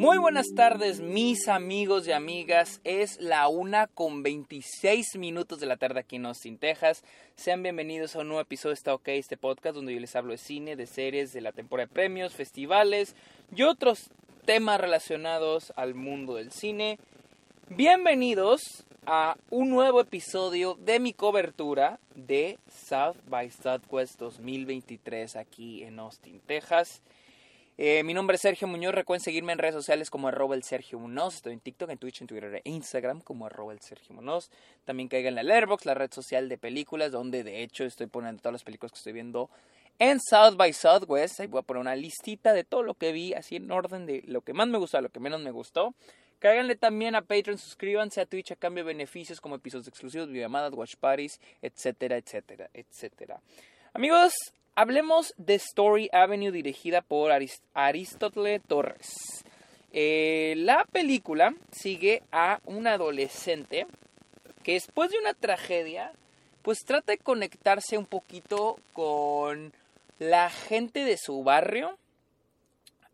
Muy buenas tardes, mis amigos y amigas. Es la una con 26 minutos de la tarde aquí en Austin, Texas. Sean bienvenidos a un nuevo episodio de Está OK, este podcast donde yo les hablo de cine, de series, de la temporada de premios, festivales y otros temas relacionados al mundo del cine. Bienvenidos a un nuevo episodio de mi cobertura de South by Southwest 2023 aquí en Austin, Texas. Eh, mi nombre es Sergio Muñoz. Recuerden seguirme en redes sociales como arroba el Sergio Muñoz. Estoy en TikTok, en Twitch, en Twitter e Instagram como arroba el Sergio Muñoz. También caigan en la la red social de películas, donde de hecho estoy poniendo todas las películas que estoy viendo en South by Southwest. Ahí voy a poner una listita de todo lo que vi, así en orden de lo que más me gustó a lo que menos me gustó. Cáiganle también a Patreon, suscríbanse a Twitch a cambio de beneficios como episodios exclusivos, videollamadas, watch parties, etcétera, etcétera, etcétera. Amigos, Hablemos de Story Avenue dirigida por Aristótle Torres. Eh, la película sigue a un adolescente que después de una tragedia pues trata de conectarse un poquito con la gente de su barrio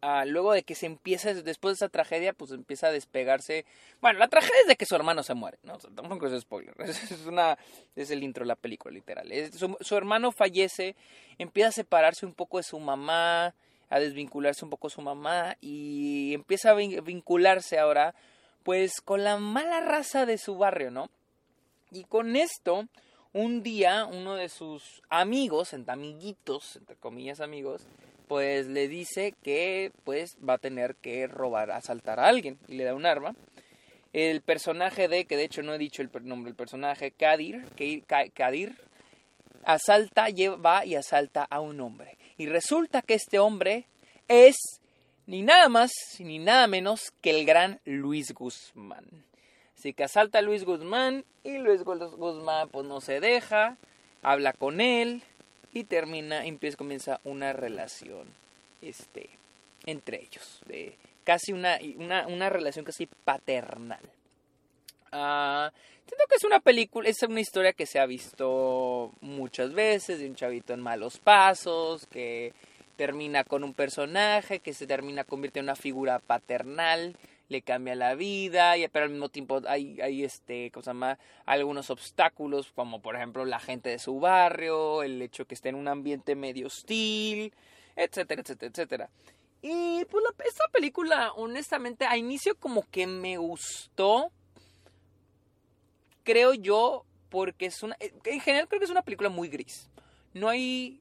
Ah, luego de que se empieza, después de esa tragedia, pues empieza a despegarse. Bueno, la tragedia es de que su hermano se muere, ¿no? Tampoco es spoiler. Es, una, es el intro de la película, literal. su, hermano fallece, empieza a separarse un poco de su mamá, a desvincularse un poco de su mamá y empieza a vincularse ahora, pues, con la mala raza de su barrio, ¿no? Y con esto, un día, uno de sus amigos, entre amiguitos, entre comillas amigos, pues le dice que pues va a tener que robar, asaltar a alguien y le da un arma. El personaje de, que de hecho no he dicho el nombre del personaje, Kadir, Kadir, asalta, va y asalta a un hombre. Y resulta que este hombre es ni nada más ni nada menos que el gran Luis Guzmán. Así que asalta a Luis Guzmán y Luis Guzmán pues no se deja, habla con él, y termina, empieza, comienza una relación este, entre ellos, de casi una, una, relación casi paternal. Uh, que es una película, es una historia que se ha visto muchas veces, de un chavito en malos pasos, que termina con un personaje, que se termina convierte en una figura paternal, le cambia la vida, y, pero al mismo tiempo hay, hay este, ¿cómo se llama? algunos obstáculos, como por ejemplo la gente de su barrio, el hecho que esté en un ambiente medio hostil, etcétera, etcétera, etcétera. Y pues la, esta película, honestamente, a inicio como que me gustó, creo yo, porque es una, en general creo que es una película muy gris. No hay,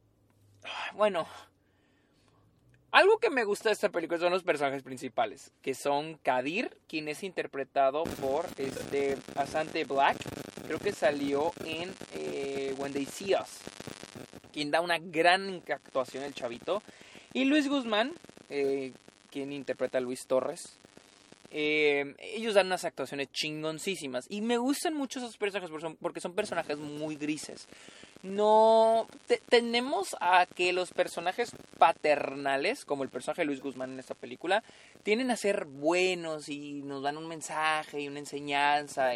bueno, algo que me gusta de esta película son los personajes principales, que son Kadir, quien es interpretado por este Asante Black, creo que salió en eh, When They See Us, quien da una gran actuación el chavito, y Luis Guzmán, eh, quien interpreta a Luis Torres. Eh, ellos dan unas actuaciones chingoncísimas y me gustan mucho esos personajes porque son personajes muy grises no tenemos a que los personajes paternales, como el personaje de Luis Guzmán en esta película, tienen a ser buenos y nos dan un mensaje y una enseñanza.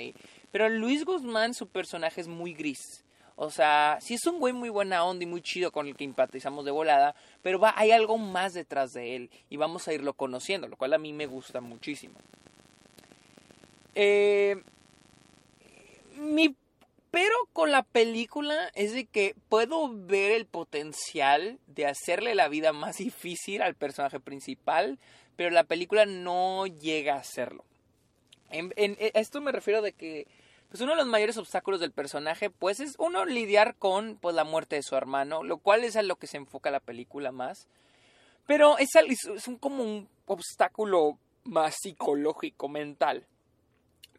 Pero Luis Guzmán, su personaje es muy gris. O sea, sí es un güey muy buena onda y muy chido con el que empatizamos de volada, pero va, hay algo más detrás de él y vamos a irlo conociendo, lo cual a mí me gusta muchísimo. Eh, mi pero con la película es de que puedo ver el potencial de hacerle la vida más difícil al personaje principal, pero la película no llega a hacerlo. En, esto me refiero de que pues uno de los mayores obstáculos del personaje pues es uno lidiar con pues la muerte de su hermano, lo cual es a lo que se enfoca la película más. Pero es, es un, como un obstáculo más psicológico, mental.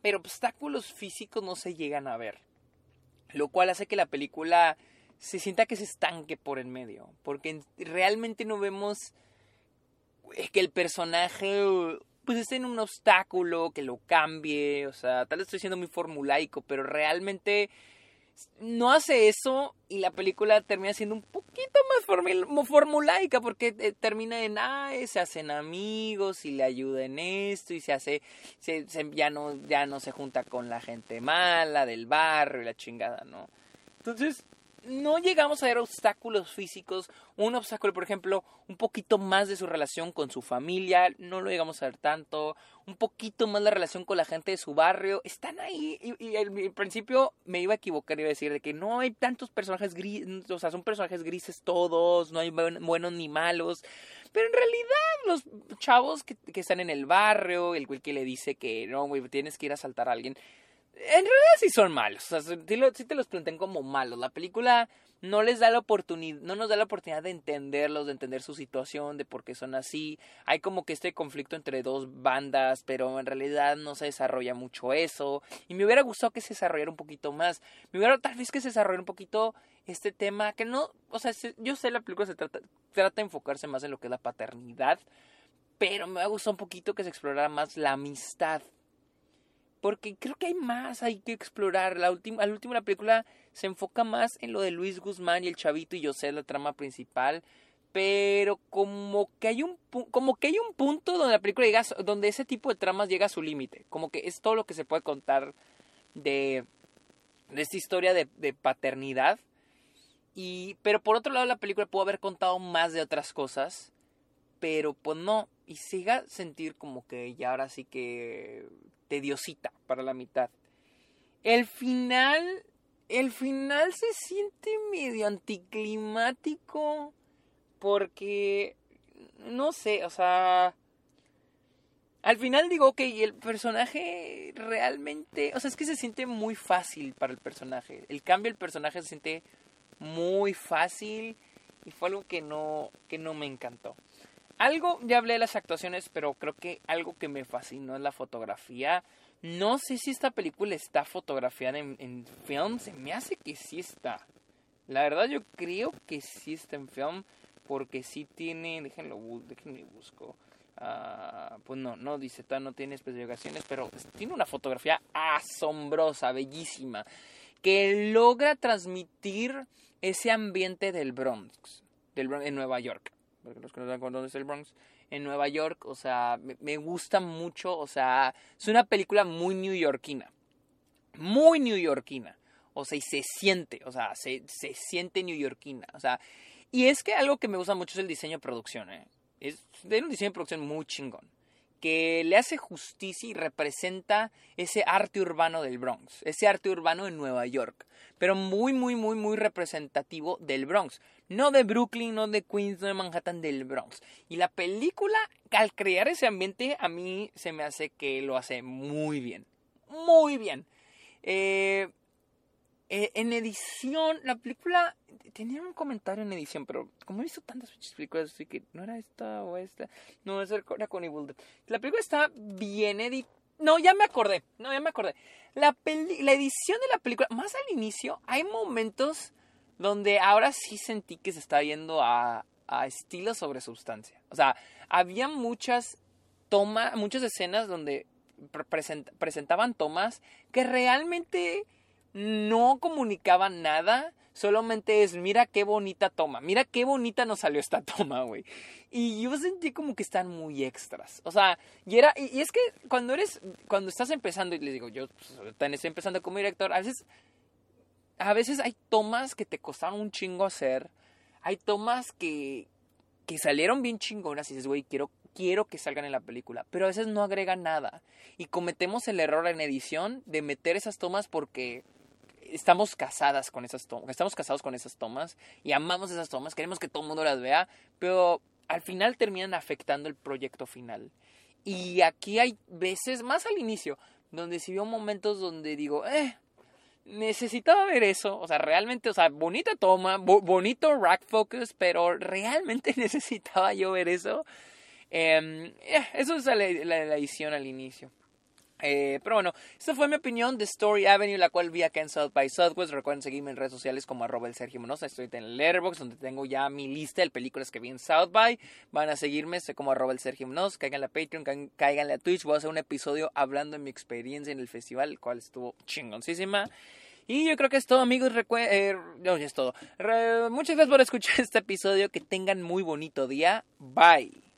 Pero obstáculos físicos no se llegan a ver lo cual hace que la película se sienta que se estanque por el medio, porque realmente no vemos eh, que el personaje pues esté en un obstáculo, que lo cambie, o sea, tal vez estoy siendo muy formulaico, pero realmente no hace eso y la película termina siendo un poquito más formulaica porque eh, termina en, ah, se hacen amigos y le ayuda en esto y se hace, ya, no, ya no se junta con la gente mala del barrio y la chingada, ¿no? Entonces, no llegamos a ver obstáculos físicos. Un obstáculo, por ejemplo, un poquito más de su relación con su familia, no lo llegamos a ver tanto. Un poquito más la relación con la gente de su barrio. Están ahí. Y, al principio me iba a equivocar, iba a decir de que no hay tantos personajes grises, o sea, son personajes grises todos, no hay buenos ni malos. Pero en realidad, los chavos que, que están en el barrio, el que le dice que no, güey, tienes que ir a saltar a alguien en realidad sí son malos. O sea, sí, te los plantean como malos. La película no les da la oportunidad, no nos da la oportunidad de entenderlos, de entender su situación, de por qué son así. Hay como que este conflicto entre dos bandas, pero en realidad no se desarrolla mucho eso. Y me hubiera gustado que se desarrollara un poquito más. Me hubiera tal vez que se desarrollara un poquito este tema que no, o sea, yo sé la película se trata, trata de enfocarse más en lo que es la paternidad, pero me ha gustado un poquito que se explorara más la amistad porque creo que hay más, hay que explorar. La última, la última película se enfoca más en lo de Luis Guzmán y el chavito y yo sé la trama principal. Pero como que hay un como que hay un punto donde la película llega, donde ese tipo de tramas llega a su límite. Como que es todo lo que se puede contar de, de esta historia de, de paternidad. Y, pero por otro lado la película pudo haber contado más de otras cosas. Pero pues no. Y siga sentir como que ya ahora sí que tediosita para la mitad. El final, el final se siente medio anticlimático porque, no sé, o sea, al final digo, ok, el personaje realmente, o sea, es que se siente muy fácil para el personaje. El cambio del personaje se siente muy fácil y fue algo que no, que no me encantó. Algo, ya hablé de las actuaciones, pero creo que algo que me fascinó es la fotografía. No sé si esta película está fotografiada en, en film, se me hace que sí está. La verdad yo creo que sí está en film, porque sí tiene, déjenlo, déjenme busco. Uh, pues no, no dice, no tiene especificaciones, pero tiene una fotografía asombrosa, bellísima, que logra transmitir ese ambiente del Bronx, del Bronx en Nueva York los que no saben dónde es el Bronx, en Nueva York, o sea, me, gusta mucho, o sea, es una película muy newyorkina, muy newyorkina, o sea, y se siente, o sea, se, se siente newyorkina, o sea, y es que algo que me gusta mucho es el diseño de producción, ¿eh? Es de un diseño de producción muy chingón que le hace justicia y representa ese arte urbano del Bronx, ese arte urbano en Nueva York, pero muy, muy, muy, muy representativo del Bronx. No de Brooklyn, no de Queens, no de Manhattan, del Bronx. Y la película, al crear ese ambiente, a mí se me hace que lo hace muy bien. Muy bien. Eh, eh, en edición, la película tenía un comentario en edición, pero como he visto tantas películas, así que no era esta o esta, no, era con Evil La película está bien editada. No, ya me acordé, no, ya me acordé. La, la edición de la película, más al inicio, hay momentos donde ahora sí sentí que se está yendo a, a estilo sobre sustancia. O sea, había muchas tomas, muchas escenas donde presentaban tomas que realmente no comunicaban nada, solamente es, mira qué bonita toma, mira qué bonita nos salió esta toma, güey. Y yo sentí como que están muy extras. O sea, y era, y, es que cuando eres, cuando estás empezando, y les digo, yo pues, estoy empezando como director, a veces, a veces hay tomas que te costaron un chingo hacer, hay tomas que, que salieron bien chingonas y dices, güey, quiero quiero que salgan en la película, pero a veces no agregan nada. Y cometemos el error en edición de meter esas tomas porque estamos casadas con esas tomas, estamos casados con esas tomas y amamos esas tomas, queremos que todo el mundo las vea, pero al final terminan afectando el proyecto final. Y aquí hay veces, más al inicio, donde si veo momentos donde digo, eh, necesitaba ver eso, o sea, realmente, o sea, bonita toma, bonito rack focus, pero realmente necesitaba yo ver eso. Eh, eso es la edición al inicio. Eh, pero bueno, esta fue mi opinión de Story Avenue, la cual vi acá en South by Southwest. Recuerden seguirme en redes sociales como arroba el Sergio. Estoy en Letterboxd, donde tengo ya mi lista de películas que vi en South by. Van a seguirme, estoy como arroba el Sergio. Caigan a Patreon, caigan a Twitch. Voy a hacer un episodio hablando de mi experiencia en el festival, el cual estuvo chingoncísima. Y yo creo que es todo, amigos. Eh, es todo. muchas gracias por escuchar este episodio. Que tengan muy bonito día. Bye.